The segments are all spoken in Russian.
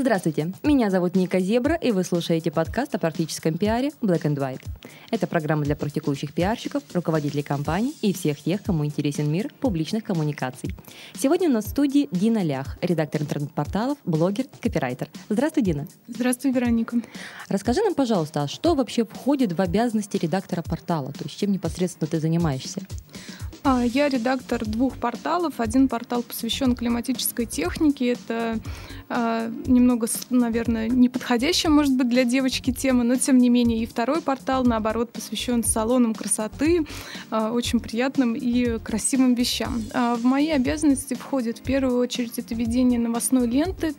Здравствуйте, меня зовут Ника Зебра, и вы слушаете подкаст о практическом пиаре Black and White. Это программа для практикующих пиарщиков, руководителей компаний и всех тех, кому интересен мир публичных коммуникаций. Сегодня у нас в студии Дина Лях, редактор интернет-порталов, блогер копирайтер. Здравствуй, Дина. Здравствуй, Вероника. Расскажи нам, пожалуйста, а что вообще входит в обязанности редактора портала? То есть чем непосредственно ты занимаешься? А, я редактор двух порталов. Один портал посвящен климатической технике. Это э, немного, наверное, неподходящая, может быть, для девочки тема, но тем не менее. И второй портал, наоборот, посвящен салонам красоты, э, очень приятным и красивым вещам. Э, в мои обязанности входит в первую очередь это ведение новостной ленты.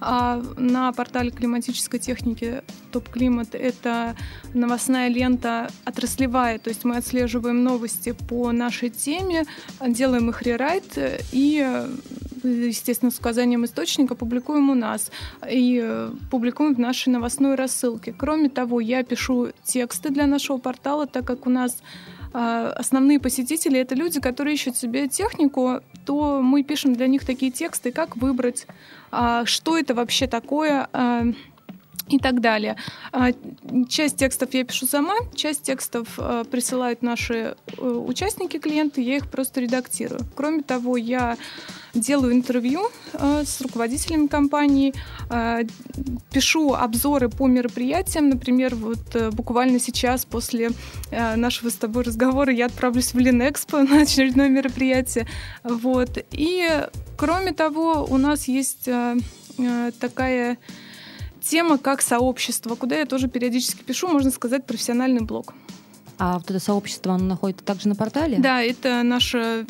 А на портале климатической техники Топ Климат это новостная лента отраслевая, то есть мы отслеживаем новости по нашей теме, делаем их рерайт и естественно, с указанием источника публикуем у нас и публикуем в нашей новостной рассылке. Кроме того, я пишу тексты для нашего портала, так как у нас а, основные посетители это люди, которые ищут себе технику, то мы пишем для них такие тексты, как выбрать, а, что это вообще такое, а, и так далее. А, часть текстов я пишу сама, часть текстов а, присылают наши э, участники, клиенты, я их просто редактирую. Кроме того, я делаю интервью а, с руководителями компании, пишу обзоры по мероприятиям. Например, вот э, буквально сейчас после э, нашего с тобой разговора я отправлюсь в Линэкспо на очередное мероприятие. Вот. И кроме того, у нас есть такая тема как сообщество, куда я тоже периодически пишу, можно сказать, профессиональный блог. А вот это сообщество, оно находится также на портале? Да, это наше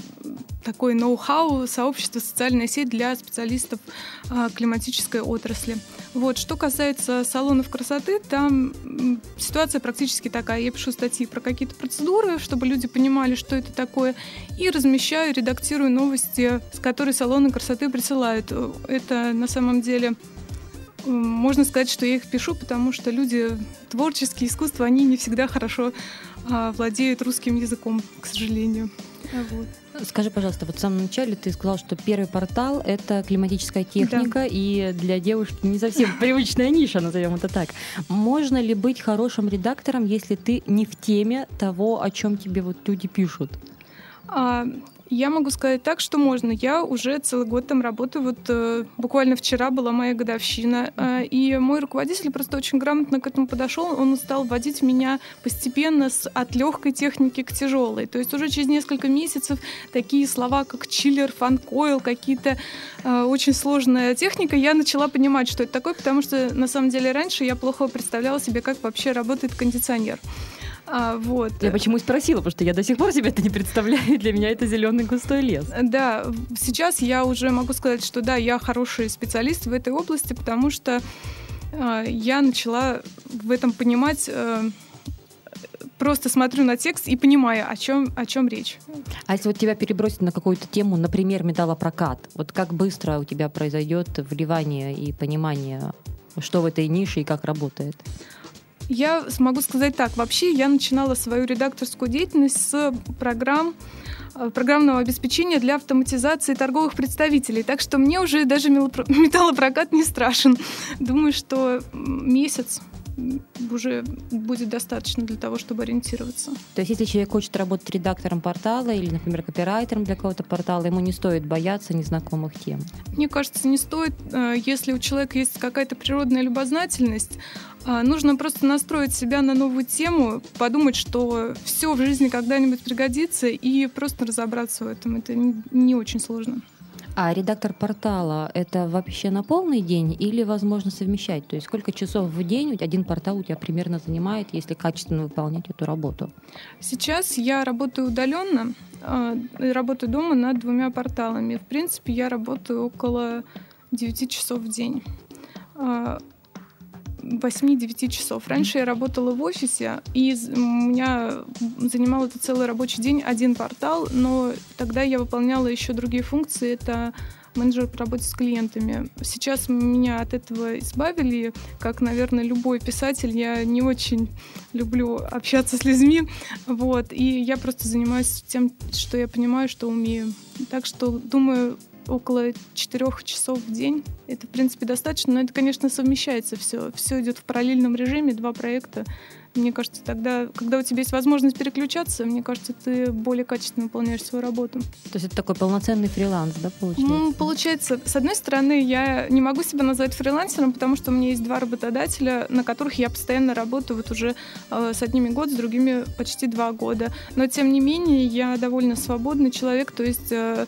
такое ноу-хау, сообщество, социальная сеть для специалистов а, климатической отрасли. Вот, что касается салонов красоты, там ситуация практически такая. Я пишу статьи про какие-то процедуры, чтобы люди понимали, что это такое, и размещаю, редактирую новости, с которой салоны красоты присылают. Это на самом деле можно сказать, что я их пишу, потому что люди творческие, искусства, они не всегда хорошо а, владеют русским языком, к сожалению. Вот. Скажи, пожалуйста, вот в самом начале ты сказал, что первый портал — это климатическая техника, да. и для девушки не совсем привычная ниша, назовем это так. Можно ли быть хорошим редактором, если ты не в теме того, о чем тебе вот люди пишут? А, я могу сказать так, что можно. Я уже целый год там работаю. Вот э, буквально вчера была моя годовщина. Э, и мой руководитель просто очень грамотно к этому подошел. Он стал вводить меня постепенно с, от легкой техники к тяжелой. То есть уже через несколько месяцев такие слова, как чиллер, фанкойл, какие-то э, очень сложная техника, я начала понимать, что это такое, потому что на самом деле раньше я плохо представляла себе, как вообще работает кондиционер. А, вот. Я почему спросила, потому что я до сих пор себе это не представляю. Для меня это зеленый густой лес. Да, сейчас я уже могу сказать, что да, я хороший специалист в этой области, потому что э, я начала в этом понимать. Э, просто смотрю на текст и понимаю, о чем, о чем речь. А если вот тебя перебросить на какую-то тему, например, металлопрокат, вот как быстро у тебя произойдет вливание и понимание, что в этой нише и как работает? Я смогу сказать так. Вообще я начинала свою редакторскую деятельность с программ э, программного обеспечения для автоматизации торговых представителей. Так что мне уже даже металлопрокат не страшен. Думаю, что месяц уже будет достаточно для того, чтобы ориентироваться. То есть, если человек хочет работать редактором портала или, например, копирайтером для какого-то портала, ему не стоит бояться незнакомых тем? Мне кажется, не стоит. Э, если у человека есть какая-то природная любознательность, э, нужно просто настроить себя на новую тему, подумать, что все в жизни когда-нибудь пригодится, и просто разобраться в этом. Это не очень сложно. А редактор портала — это вообще на полный день или возможно совмещать? То есть сколько часов в день один портал у тебя примерно занимает, если качественно выполнять эту работу? Сейчас я работаю удаленно, а, работаю дома над двумя порталами. В принципе, я работаю около 9 часов в день. А, 8-9 часов. Раньше я работала в офисе, и у меня занимал это целый рабочий день один портал, но тогда я выполняла еще другие функции. Это менеджер по работе с клиентами. Сейчас меня от этого избавили, как, наверное, любой писатель. Я не очень люблю общаться с людьми, вот, и я просто занимаюсь тем, что я понимаю, что умею. Так что, думаю, около четырех часов в день. Это, в принципе, достаточно, но это, конечно, совмещается все. Все идет в параллельном режиме, два проекта. Мне кажется, тогда, когда у тебя есть возможность переключаться, мне кажется, ты более качественно выполняешь свою работу. То есть это такой полноценный фриланс, да, получается? Ну, получается, с одной стороны, я не могу себя назвать фрилансером, потому что у меня есть два работодателя, на которых я постоянно работаю вот уже э, с одними год, с другими почти два года. Но, тем не менее, я довольно свободный человек, то есть э,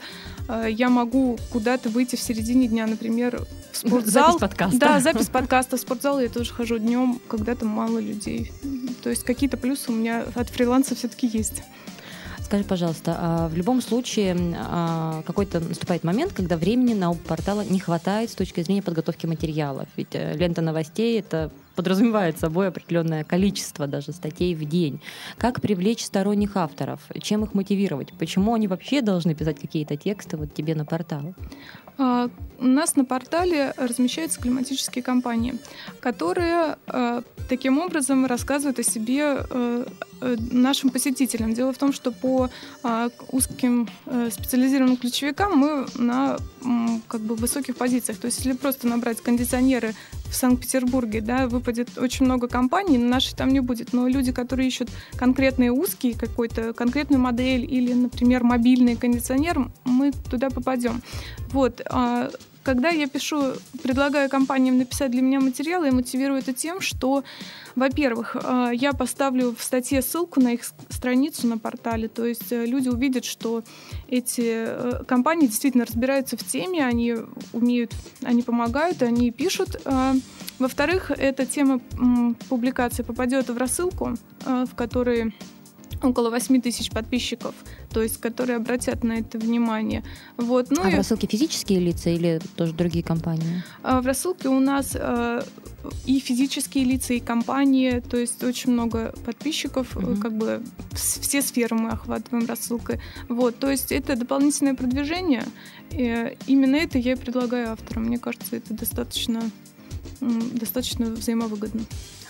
я могу куда-то выйти в середине дня, например, в спортзал. Запись подкаста. Да, запись подкаста. В спортзал я тоже хожу днем, когда там мало людей. То есть какие-то плюсы у меня от фриланса все-таки есть. Скажи, пожалуйста, а в любом случае а, какой-то наступает момент, когда времени на оба портала не хватает с точки зрения подготовки материалов. Ведь э, лента новостей — это подразумевает собой определенное количество даже статей в день. Как привлечь сторонних авторов? Чем их мотивировать? Почему они вообще должны писать какие-то тексты вот тебе на портал? А, у нас на портале размещаются климатические компании, которые а, таким образом рассказывают о себе э, нашим посетителям. Дело в том, что по а, узким э, специализированным ключевикам мы на как бы высоких позициях. То есть если просто набрать кондиционеры в Санкт-Петербурге, да, выпадет очень много компаний, нашей там не будет. Но люди, которые ищут конкретные узкие какой-то, конкретную модель или, например, мобильный кондиционер, мы туда попадем. Вот. Когда я пишу, предлагаю компаниям написать для меня материал, я мотивирую это тем, что, во-первых, а, я поставлю в статье ссылку на их страницу на портале, то есть э, люди увидят, что эти э, компании действительно разбираются в теме, они умеют, они помогают, они пишут. Во-вторых, эта тема публикации попадет в рассылку, в которой около 8 тысяч подписчиков, то есть которые обратят на это внимание. Вот. Ну а и... в рассылке физические лица или тоже другие компании? А в рассылке у нас э, и физические лица, и компании, то есть очень много подписчиков, угу. как бы все сферы мы охватываем рассылкой. Вот, то есть это дополнительное продвижение. И именно это я и предлагаю авторам. Мне кажется, это достаточно, достаточно взаимовыгодно.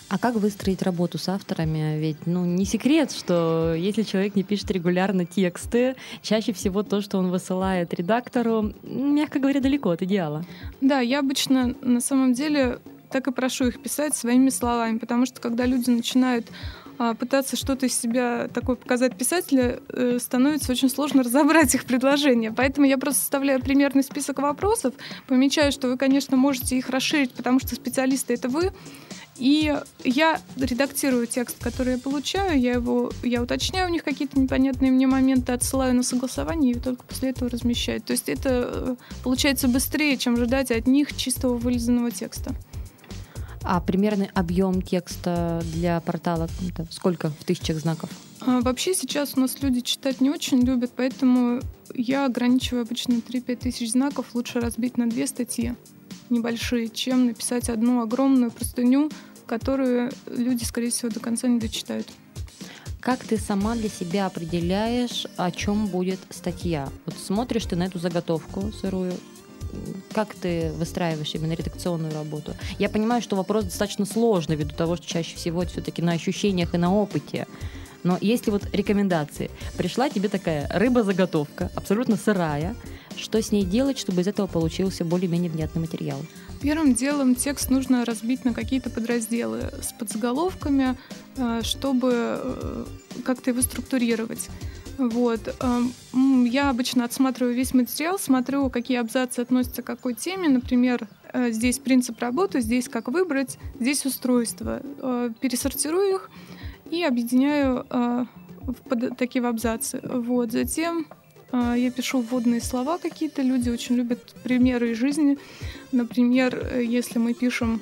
А как выстроить работу с авторами? Ведь, ну, не секрет, что если человек не пишет регулярно тексты, чаще всего то, что он высылает редактору, мягко говоря, далеко от идеала. Да, я обычно на самом деле так и прошу их писать своими словами, потому что когда люди начинают пытаться что-то из себя такое показать писателя, э, становится очень сложно разобрать их предложения. Поэтому я просто составляю примерный список вопросов, помечаю, что вы, конечно, можете их расширить, потому что специалисты — это вы, и я редактирую текст, который я получаю, я его, я уточняю у них какие-то непонятные мне моменты, отсылаю на согласование и только после этого размещаю. То есть это э, получается быстрее, чем ждать от них чистого вылизанного текста. А примерный объем текста для портала сколько в тысячах знаков? А, вообще сейчас у нас люди читать не очень любят, поэтому я ограничиваю обычно 3-5 тысяч знаков, лучше разбить на две статьи небольшие, чем написать одну огромную простыню, которую люди, скорее всего, до конца не дочитают. Как ты сама для себя определяешь, о чем будет статья? Вот смотришь ты на эту заготовку сырую, как ты выстраиваешь именно редакционную работу? Я понимаю, что вопрос достаточно сложный, ввиду того, что чаще всего все-таки на ощущениях и на опыте. Но если вот рекомендации, пришла тебе такая рыба-заготовка, абсолютно сырая, что с ней делать, чтобы из этого получился более-менее внятный материал? Первым делом текст нужно разбить на какие-то подразделы с подзаголовками, э, чтобы э, как-то его структурировать. Вот. Эм, я обычно отсматриваю весь материал, смотрю, какие абзацы относятся к какой теме. Например, э, здесь принцип работы, здесь как выбрать, здесь устройство. Пересортирую их и объединяю в такие абзацы. Вот. Затем я пишу вводные слова какие-то. Люди очень любят примеры из жизни. Например, э, если мы пишем,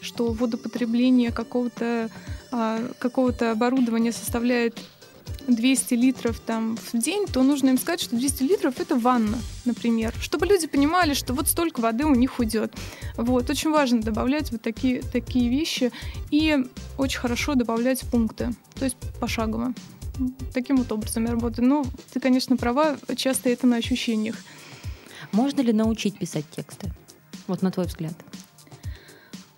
что водопотребление какого-то а, какого-то оборудования составляет 200 литров там в день, то нужно им сказать, что 200 литров это ванна, например, чтобы люди понимали, что вот столько воды у них уйдет. Вот, очень важно добавлять вот такие, такие вещи и очень хорошо добавлять пункты, то есть пошагово таким вот образом я работаю. Ну, ты, конечно, права, часто это на ощущениях. Можно ли научить писать тексты? Вот на твой взгляд.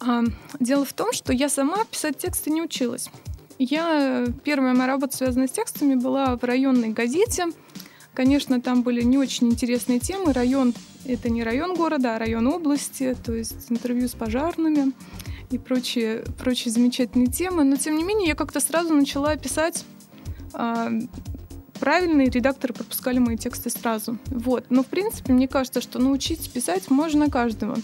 А, дело в том, что я сама писать тексты не училась. Я первая моя работа, связанная с текстами, была в районной газете. Конечно, там были не очень интересные темы. Район — это не район города, а район области, то есть интервью с пожарными и прочие, прочие замечательные темы. Но, тем не менее, я как-то сразу начала писать а, правильные редакторы пропускали мои тексты сразу. Вот. Но, в принципе, мне кажется, что научить писать можно каждого.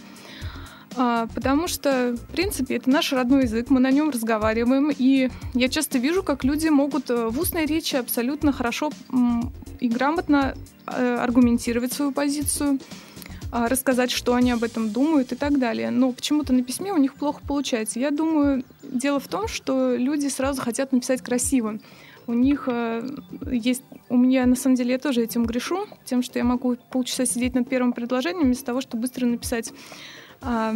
А, потому что, в принципе, это наш родной язык, мы на нем разговариваем, и я часто вижу, как люди могут э, в устной речи абсолютно хорошо и грамотно э, аргументировать свою позицию, а, рассказать, что они об этом думают и так далее. Но почему-то на письме у них плохо получается. Я думаю, дело в том, что люди сразу хотят написать красиво. У них э, есть... У меня, на самом деле, я тоже этим грешу, тем, что я могу полчаса сидеть над первым предложением вместо того, чтобы быстро написать а,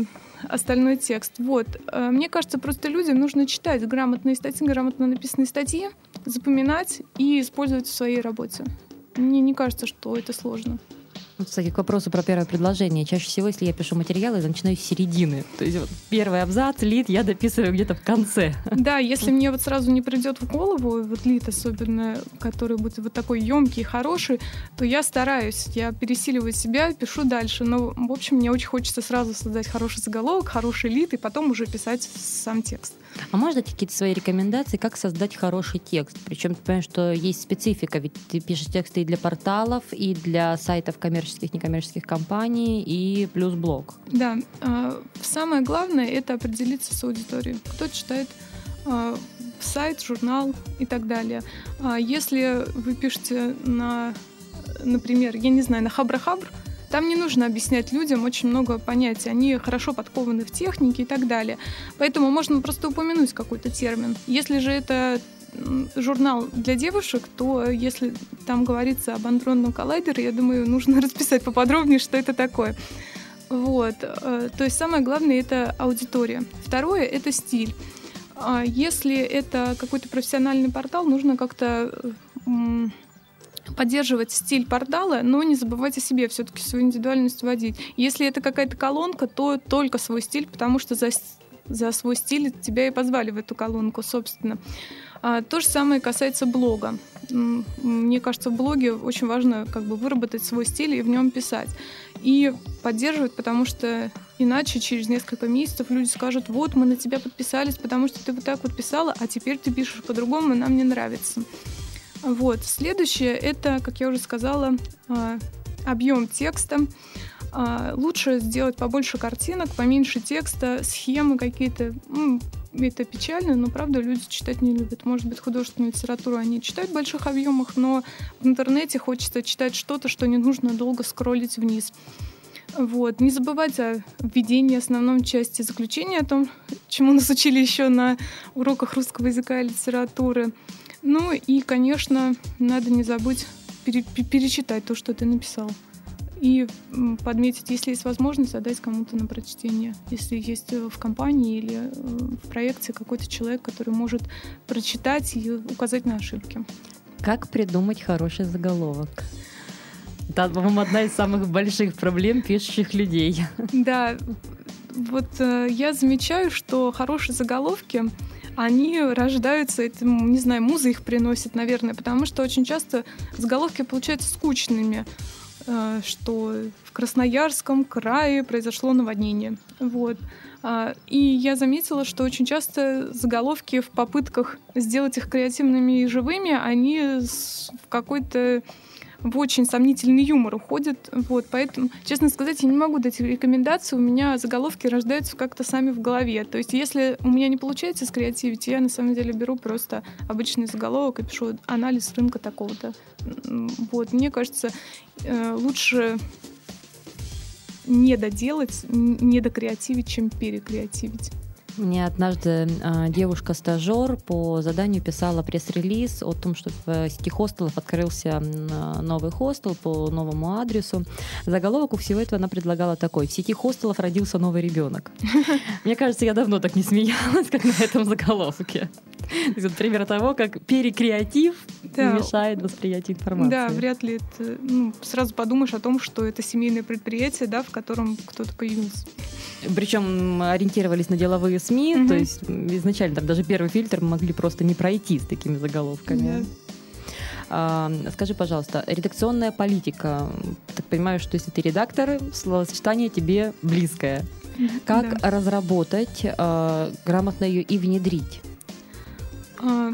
остальной текст. Вот. А, мне кажется, просто людям нужно читать грамотные статьи, грамотно написанные статьи, запоминать и использовать в своей работе. Мне не кажется, что это сложно. Вот, кстати, к вопросу про первое предложение. Чаще всего, если я пишу материалы, я начинаю с середины. То есть вот первый абзац, лид я дописываю где-то в конце. Да, если мне вот сразу не придет в голову, вот лид особенно, который будет вот такой емкий, хороший, то я стараюсь, я пересиливаю себя, пишу дальше. Но, в общем, мне очень хочется сразу создать хороший заголовок, хороший лид, и потом уже писать сам текст. А можешь дать какие-то свои рекомендации, как создать хороший текст? Причем ты понимаешь, что есть специфика, ведь ты пишешь тексты и для порталов, и для сайтов коммерческих, некоммерческих компаний, и плюс блог. Да. А, самое главное — это определиться с аудиторией. Кто читает а, сайт, журнал и так далее. А если вы пишете на, например, я не знаю, на Хабра-Хабр, там не нужно объяснять людям очень много понятий. Они хорошо подкованы в технике и так далее. Поэтому можно просто упомянуть какой-то термин. Если же это журнал для девушек, то если там говорится об андронном коллайдере, я думаю, нужно расписать поподробнее, что это такое. Вот. Э, то есть самое главное — это аудитория. Второе — это стиль. А если это какой-то профессиональный портал, нужно как-то поддерживать стиль портала, но не забывать о себе, все-таки свою индивидуальность вводить. Если это какая-то колонка, то только свой стиль, потому что за, за свой стиль тебя и позвали в эту колонку, собственно. А, то же самое касается блога. Мне кажется, в блоге очень важно как бы выработать свой стиль и в нем писать. И поддерживать, потому что иначе через несколько месяцев люди скажут, вот мы на тебя подписались, потому что ты вот так вот писала, а теперь ты пишешь по-другому, и нам не нравится. Вот. Следующее — это, как я уже сказала, а, объем текста. А, лучше сделать побольше картинок, поменьше текста, схемы какие-то. Это печально, но правда люди читать не любят. Может быть, художественную литературу они читают в больших объемах, но в интернете хочется читать что-то, что не нужно долго скроллить вниз. Вот. Не забывать о введении основной части заключения, о том, чему нас учили еще на уроках русского языка и литературы. Ну и, конечно, надо не забыть пере перечитать то, что ты написал. И подметить, если есть возможность, задать кому-то на прочтение. Если есть э, в компании или э, в проекте какой-то человек, который может прочитать и указать на ошибки. Как придумать хороший заголовок? Это, по-моему, одна из самых больших проблем пишущих людей. Да, вот э, я замечаю, что хорошие заголовки они рождаются, это, не знаю, муза их приносит, наверное, потому что очень часто заголовки получаются скучными э, что в Красноярском крае произошло наводнение. Вот. А, и я заметила, что очень часто заголовки в попытках сделать их креативными и живыми, они в какой-то в очень сомнительный юмор уходит. Вот, поэтому, честно сказать, я не могу дать рекомендации. У меня заголовки рождаются как-то сами в голове. То есть, если у меня не получается скреативить, я на самом деле беру просто обычный заголовок и пишу анализ рынка такого-то. Вот, мне кажется, э, лучше не доделать, не докреативить, чем перекреативить. Мне однажды э, девушка-стажер по заданию писала пресс-релиз о том, что в сети хостелов открылся новый хостел по новому адресу. Заголовок у всего этого она предлагала такой. В сети хостелов родился новый ребенок. Мне кажется, я давно так не смеялась, как на этом заголовке. Пример того, как перекреатив мешает восприятию информации. Да, вряд ли это... Ну, сразу подумаешь о том, что это семейное предприятие, да, в котором кто-то появился. Причем ориентировались на деловые СМИ, mm-hmm. то есть изначально там даже первый фильтр могли просто не пройти с такими заголовками. Yeah. А, скажи, пожалуйста, редакционная политика. Так понимаю, что если ты редактор, словосочетание тебе близкое. Как да. разработать, а, грамотно ее и внедрить? А,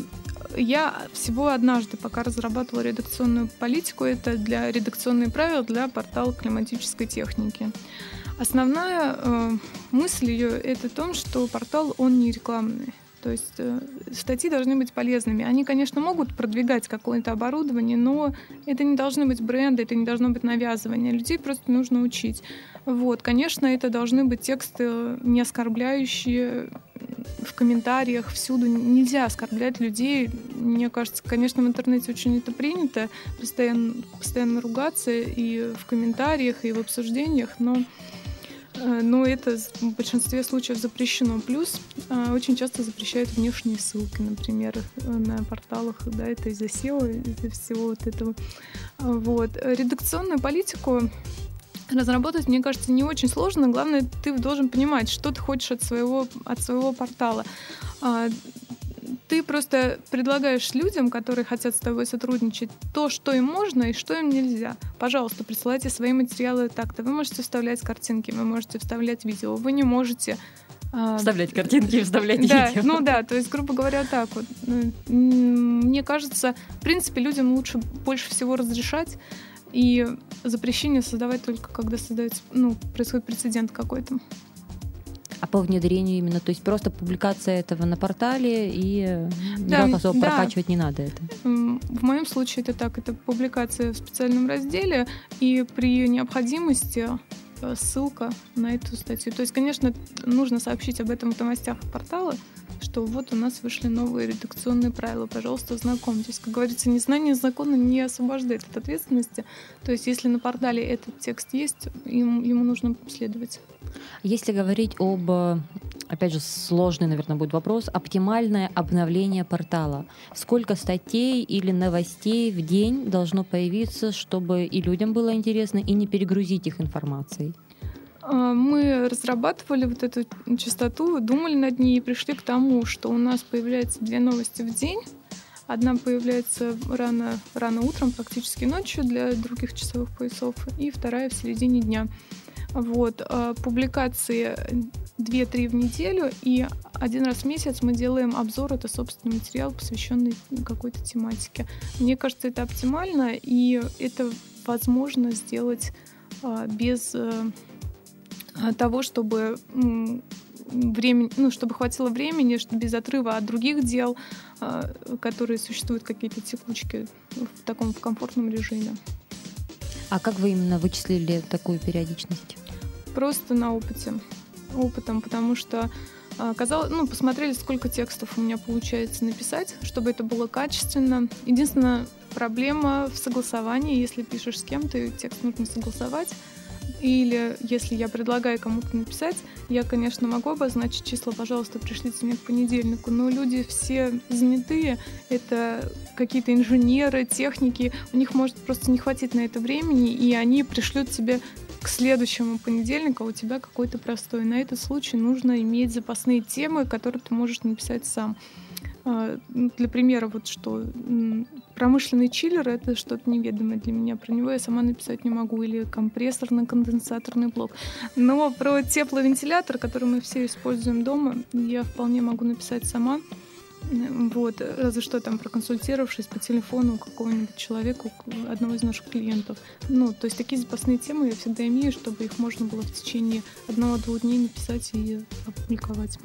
я всего однажды пока разрабатывала редакционную политику. Это для редакционные правила для портала климатической техники. Основная э, мысль ее это в том, что портал он не рекламный. То есть э, статьи должны быть полезными. Они, конечно, могут продвигать какое-то оборудование, но это не должны быть бренды, это не должно быть навязывание. Людей просто нужно учить. Вот, конечно, это должны быть тексты не оскорбляющие в комментариях всюду. Нельзя оскорблять людей. Мне кажется, конечно, в интернете очень это принято, постоянно, постоянно ругаться и в комментариях, и в обсуждениях, но но это в большинстве случаев запрещено. Плюс э, очень часто запрещают внешние ссылки, например, э, на порталах, да, это из-за SEO, из-за всего вот этого. Вот. Редакционную политику разработать, мне кажется, не очень сложно. Главное, ты должен понимать, что ты хочешь от своего, от своего портала. Ты просто предлагаешь людям, которые хотят с тобой сотрудничать, то, что им можно и что им нельзя. Пожалуйста, присылайте свои материалы так-то. Вы можете вставлять картинки, вы можете вставлять видео, вы не можете а, Вставлять картинки и вставлять да, видео. Ну да, то есть, грубо говоря, так вот. Мне кажется, в принципе, людям лучше больше всего разрешать и запрещение создавать только когда создается, ну, происходит прецедент какой-то по внедрению именно, то есть просто публикация этого на портале и да, особо да. прокачивать не надо это. В моем случае это так, это публикация в специальном разделе и при необходимости э, ссылка на эту статью. То есть, конечно, нужно сообщить об этом в новостях портала, что вот у нас вышли новые редакционные правила, пожалуйста, знакомьтесь. Как говорится, незнание закона не освобождает от ответственности. То есть, если на портале этот текст есть, ему, ему нужно следовать. Если говорить об, опять же, сложный, наверное, будет вопрос, оптимальное обновление портала. Сколько статей или новостей в день должно появиться, чтобы и людям было интересно, и не перегрузить их информацией? А, мы разрабатывали вот эту частоту, думали над ней и пришли к тому, что у нас появляется две новости в день. Одна появляется рано, рано утром, практически ночью для других часовых поясов, и вторая в середине дня. Вот, а, публикации 2-3 в неделю, и один раз в месяц мы делаем обзор, это собственный материал, посвященный какой-то тематике. Мне кажется, это оптимально, и это возможно сделать а, без э, того, чтобы времени, ну, чтобы хватило времени, без отрыва от других дел, а, которые существуют какие-то текучки в таком в комфортном режиме. А как вы именно вычислили такую периодичность? Просто на опыте. Опытом, потому что а, казалось, ну, посмотрели, сколько текстов у меня получается написать, чтобы это было качественно. Единственная проблема в согласовании, если пишешь с кем-то, текст нужно согласовать. Или если я предлагаю кому-то написать, я, конечно, могу обозначить число, пожалуйста, пришлите мне к понедельнику, но люди все занятые, это какие-то инженеры, техники, у них может просто не хватить на это времени, и они пришлют тебе к следующему понедельнику, а у тебя какой-то простой. На этот случай нужно иметь запасные темы, которые ты можешь написать сам. А, ну, для примера, вот что промышленный чиллер — это что-то неведомое для меня. Про него я сама написать не могу. Или компрессорно-конденсаторный блок. Но про тепловентилятор, который мы все используем дома, я вполне могу написать сама. Вот, разве что там проконсультировавшись по телефону какого-нибудь человека, одного из наших клиентов. Ну, то есть такие запасные темы я всегда имею, чтобы их можно было в течение одного-двух дней написать и опубликовать.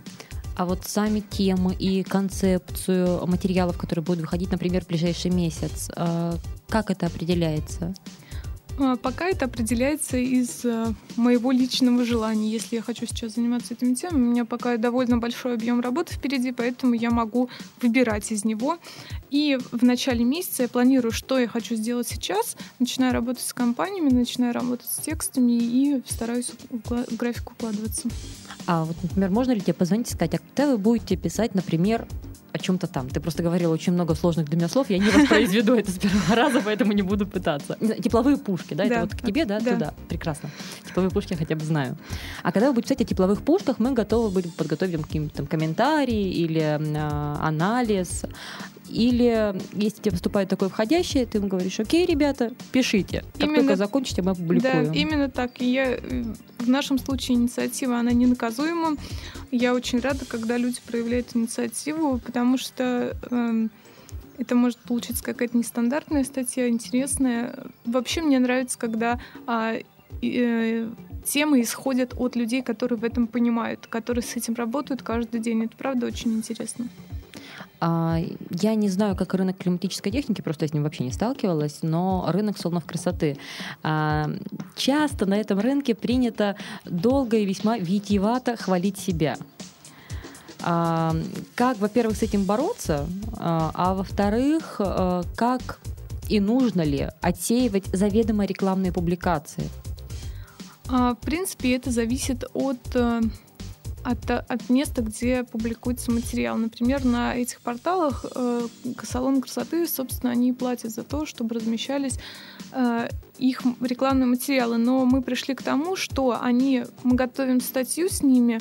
А вот сами темы и концепцию материалов, которые будут выходить, например, в ближайший месяц, э, как это определяется? А, пока это определяется из э, моего личного желания. Если я хочу сейчас заниматься этими темами, у меня пока довольно большой объем работы впереди, поэтому я могу выбирать из него. И в начале месяца я планирую, что я хочу сделать сейчас, начинаю работать с компаниями, начинаю работать с текстами и стараюсь в график укладываться. А вот, например, можно ли тебе позвонить и сказать, а когда вы будете писать, например, о чем-то там. Ты просто говорила очень много сложных для меня слов, я не воспроизведу это с первого раза, поэтому не буду пытаться. Тепловые пушки, да, это вот к тебе, да, туда. Прекрасно. Тепловые пушки я хотя бы знаю. А когда вы будете писать о тепловых пушках, мы готовы были подготовить какие-то комментарии или а, анализ. Или если тебе поступает такое входящее, ты ему говоришь, окей, ребята, пишите. Как именно, только закончите, мы опубликуем. Да, именно так. И я, в нашем случае инициатива, она не наказуема. Я очень рада, когда люди проявляют инициативу, потому что э, это может получиться какая-то нестандартная статья, интересная. Вообще мне нравится, когда э, э, темы исходят от людей, которые в этом понимают, которые с этим работают каждый день. Это правда очень интересно. А, я не знаю, как рынок климатической техники, просто с ним вообще не сталкивалась, но рынок салонов красоты. А, часто на этом рынке принято долго и весьма витиевато хвалить себя. А, как, во-первых, с этим бороться, а во-вторых, как и нужно ли отсеивать заведомо рекламные публикации? В принципе, это зависит от э, от, от места, где публикуется материал. Например, на этих порталах э, салон красоты, собственно, они платят за то, чтобы размещались э, их рекламные материалы. Но мы пришли к тому, что они, мы готовим статью с ними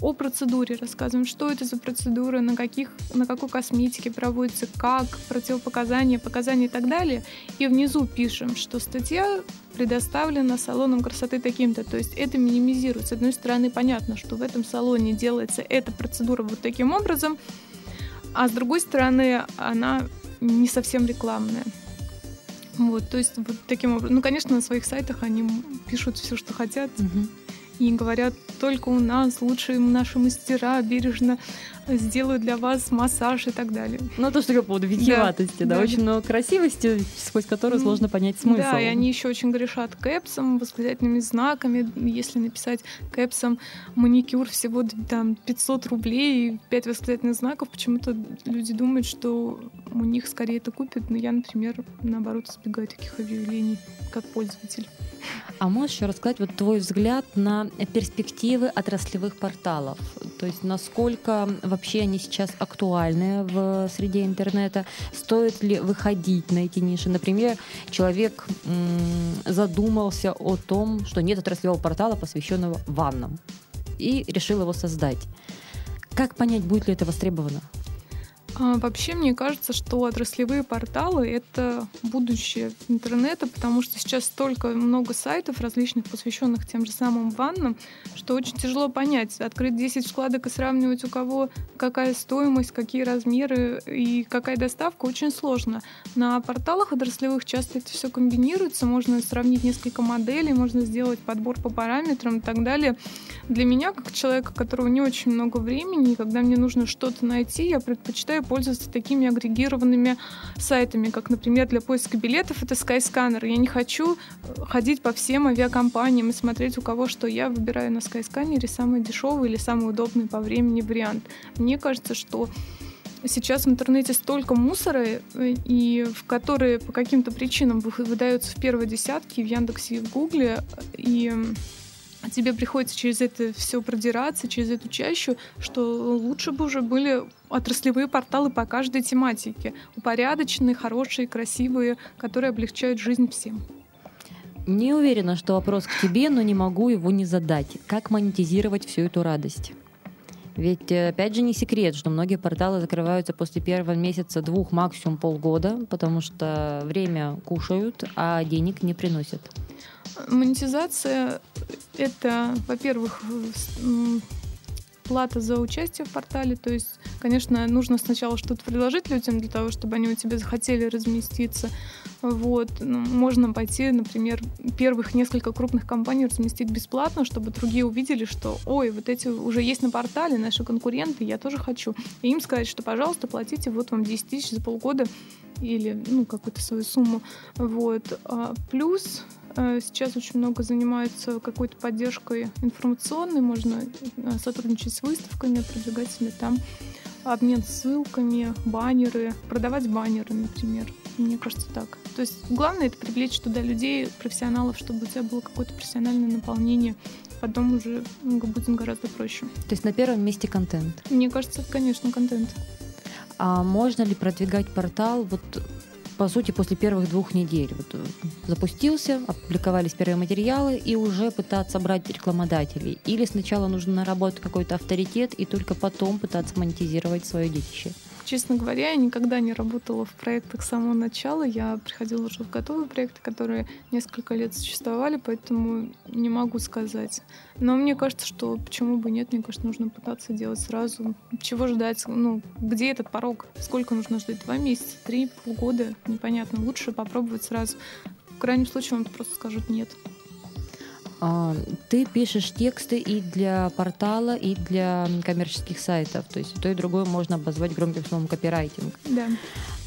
о процедуре, рассказываем, что это за процедура, на, каких, на какой косметике проводится, как, противопоказания, показания и так далее. И внизу пишем, что статья предоставлена салоном красоты таким-то. То есть это минимизирует. С одной стороны, понятно, что в этом салоне делается эта процедура вот таким образом, а с другой стороны, она не совсем рекламная. Вот, то есть вот таким образом. Ну, конечно, на своих сайтах они пишут все, что хотят. Угу и говорят, только у нас лучшие наши мастера бережно сделают для вас массаж и так далее. Ну, то, что по поводу витиеватости, да, да, да, очень много красивости, сквозь которую ну, сложно понять смысл. Да, и они еще очень грешат кэпсом, восклицательными знаками. Если написать кэпсом маникюр всего там 500 рублей и 5 восклицательных знаков, почему-то люди думают, что у них скорее это купят, но я, например, наоборот, избегаю таких объявлений как пользователь. А можешь еще рассказать вот твой взгляд на перспективы отраслевых порталов? То есть насколько вообще они сейчас актуальны в среде интернета? Стоит ли выходить на эти ниши? Например, человек задумался о том, что нет отраслевого портала, посвященного ваннам, и решил его создать. Как понять, будет ли это востребовано? А, вообще, мне кажется, что отраслевые порталы — это будущее интернета, потому что сейчас столько много сайтов различных, посвященных тем же самым ваннам, что очень тяжело понять, открыть 10 вкладок и сравнивать у кого какая стоимость, какие размеры и какая доставка, очень сложно. На порталах отраслевых часто это все комбинируется, можно сравнить несколько моделей, можно сделать подбор по параметрам и так далее. Для меня, как человека, у которого не очень много времени, когда мне нужно что-то найти, я предпочитаю пользоваться такими агрегированными сайтами, как, например, для поиска билетов это Skyscanner. Я не хочу ходить по всем авиакомпаниям и смотреть, у кого что. Я выбираю на Skyscanner самый дешевый или самый удобный по времени вариант. Мне кажется, что сейчас в интернете столько мусора, э, и в которые по каким-то причинам выдаются в первой десятке в Яндексе и в Гугле, и тебе приходится через это все продираться, через эту чащу, что лучше бы уже были отраслевые порталы по каждой тематике. Упорядоченные, хорошие, красивые, которые облегчают жизнь всем. Не уверена, что вопрос к тебе, но не могу его не задать. Как монетизировать всю эту радость? Ведь, э, опять же, не секрет, что многие порталы закрываются после первого месяца, двух, максимум полгода, потому что время кушают, а денег не приносят. Монетизация — это, во-первых, плата за участие в портале. То есть, конечно, нужно сначала что-то предложить людям для того, чтобы они у тебя захотели разместиться. Вот. Ну, можно пойти, например, первых несколько крупных компаний разместить бесплатно, чтобы другие увидели, что, ой, вот эти уже есть на портале, наши конкуренты, я тоже хочу. И им сказать, что, пожалуйста, платите вот вам 10 тысяч за полгода или ну, какую-то свою сумму. Вот. А плюс сейчас очень много занимаются какой-то поддержкой информационной, можно э, сотрудничать с выставками, продвигать себе там обмен ссылками, баннеры, продавать баннеры, например. Мне кажется, так. То есть главное это привлечь туда людей, профессионалов, чтобы у тебя было какое-то профессиональное наполнение. Потом уже будет гораздо проще. То есть на первом месте контент? Мне кажется, конечно, контент. А можно ли продвигать портал вот по сути, после первых двух недель. Вот э, запустился, опубликовались первые материалы и уже пытаться брать рекламодателей. Или сначала нужно наработать какой-то авторитет и только потом пытаться монетизировать свое детище. Честно говоря, я никогда не работала в проектах с самого начала. Я приходила уже в готовые проекты, которые несколько лет существовали, поэтому не могу сказать. Но мне кажется, что почему бы нет, мне кажется, нужно пытаться делать сразу. Чего ждать? Ну, где этот порог? Сколько нужно ждать? Два месяца, три, полгода? Непонятно. Лучше попробовать сразу. В крайнем случае вам просто скажут нет. А, ты пишешь тексты и для портала, и для коммерческих сайтов. То есть то и другое можно обозвать громким словом копирайтинг. Да.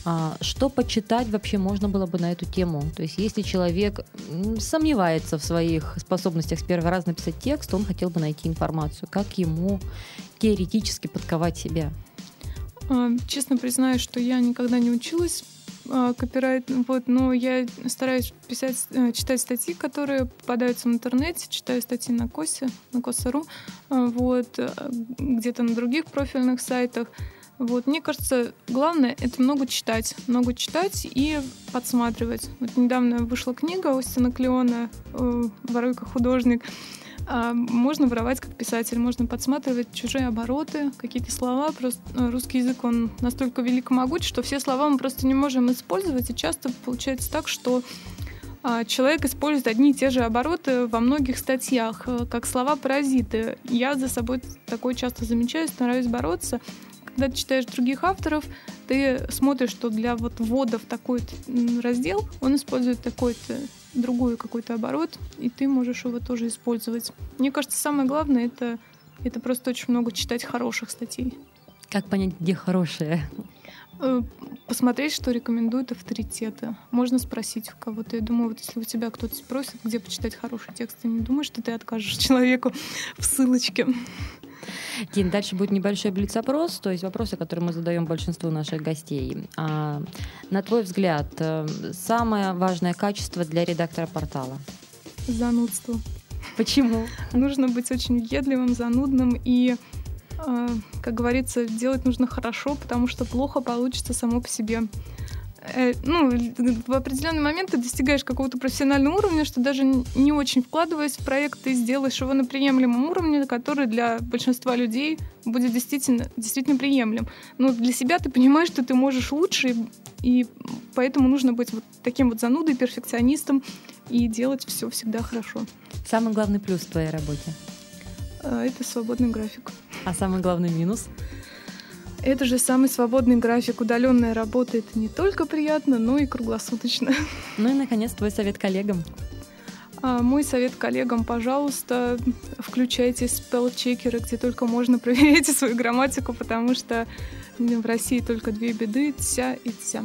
А, что почитать вообще можно было бы на эту тему? То есть если человек сомневается в своих способностях с первого раза написать текст, он хотел бы найти информацию. Как ему теоретически подковать себя? А, честно признаюсь, что я никогда не училась копирайт, вот, но я стараюсь писать, э, читать статьи, которые попадаются в интернете, читаю статьи на Косе, на Коса.ру, а, вот, э, где-то на других профильных сайтах. Вот, мне кажется, главное это много читать, много читать и подсматривать. Вот недавно вышла книга Остина Клеона э, «Воруй как художник», а, можно воровать как писатель, можно подсматривать чужие обороты, какие-то слова. Просто э, русский язык, он настолько велик и могуч, что все слова мы просто не можем использовать. И часто получается так, что а, человек использует одни и те же обороты во многих статьях, э, как слова-паразиты. Я за собой такое часто замечаю, стараюсь бороться. Когда ты читаешь других авторов, ты смотришь, что для вот ввода в такой раздел он использует такой-то другой какой-то оборот, и ты можешь его тоже использовать. Мне кажется, самое главное это, это просто очень много читать хороших статей. Как понять, где хорошие? Э, посмотреть, что рекомендуют авторитеты. Можно спросить у кого-то. Я думаю, вот если у тебя кто-то спросит, где почитать хороший текст, ты не думаешь, что ты откажешь человеку в ссылочке. Дин, дальше будет небольшой блиц-опрос, то есть вопросы, которые мы задаем большинству наших гостей. А, на твой взгляд, э, самое важное качество для редактора портала? Занудство. Почему? Нужно быть очень въедливым, занудным и э, как говорится, делать нужно хорошо, потому что плохо получится само по себе. Э, ну, в определенный момент ты достигаешь какого-то профессионального уровня, что даже не очень вкладываясь в проект, ты сделаешь его на приемлемом уровне, который для большинства людей будет действительно, действительно приемлем. Но для себя ты понимаешь, что ты можешь лучше, и поэтому нужно быть вот таким вот занудой, перфекционистом и делать все всегда хорошо. Самый главный плюс в твоей работе? Э, это свободный график. А самый главный минус? Это же самый свободный график. Удаленная работа это не только приятно, но и круглосуточно. Ну и, наконец, твой совет коллегам. А, мой совет коллегам, пожалуйста, включайте спелл-чекеры, где только можно, проверяйте свою грамматику, потому что в России только две беды – тся и тся.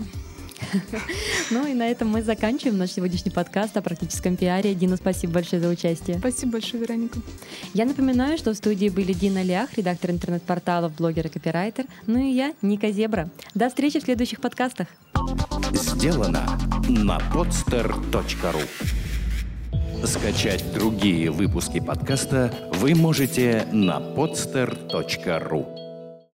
Ну и на этом мы заканчиваем наш сегодняшний подкаст о практическом пиаре. Дина, спасибо большое за участие. Спасибо большое, Вероника. Я напоминаю, что в студии были Дина Лях, редактор интернет-порталов, блогер и копирайтер, ну и я, Ника Зебра. До встречи в следующих подкастах. Сделано на podster.ru Скачать другие выпуски подкаста вы можете на podster.ru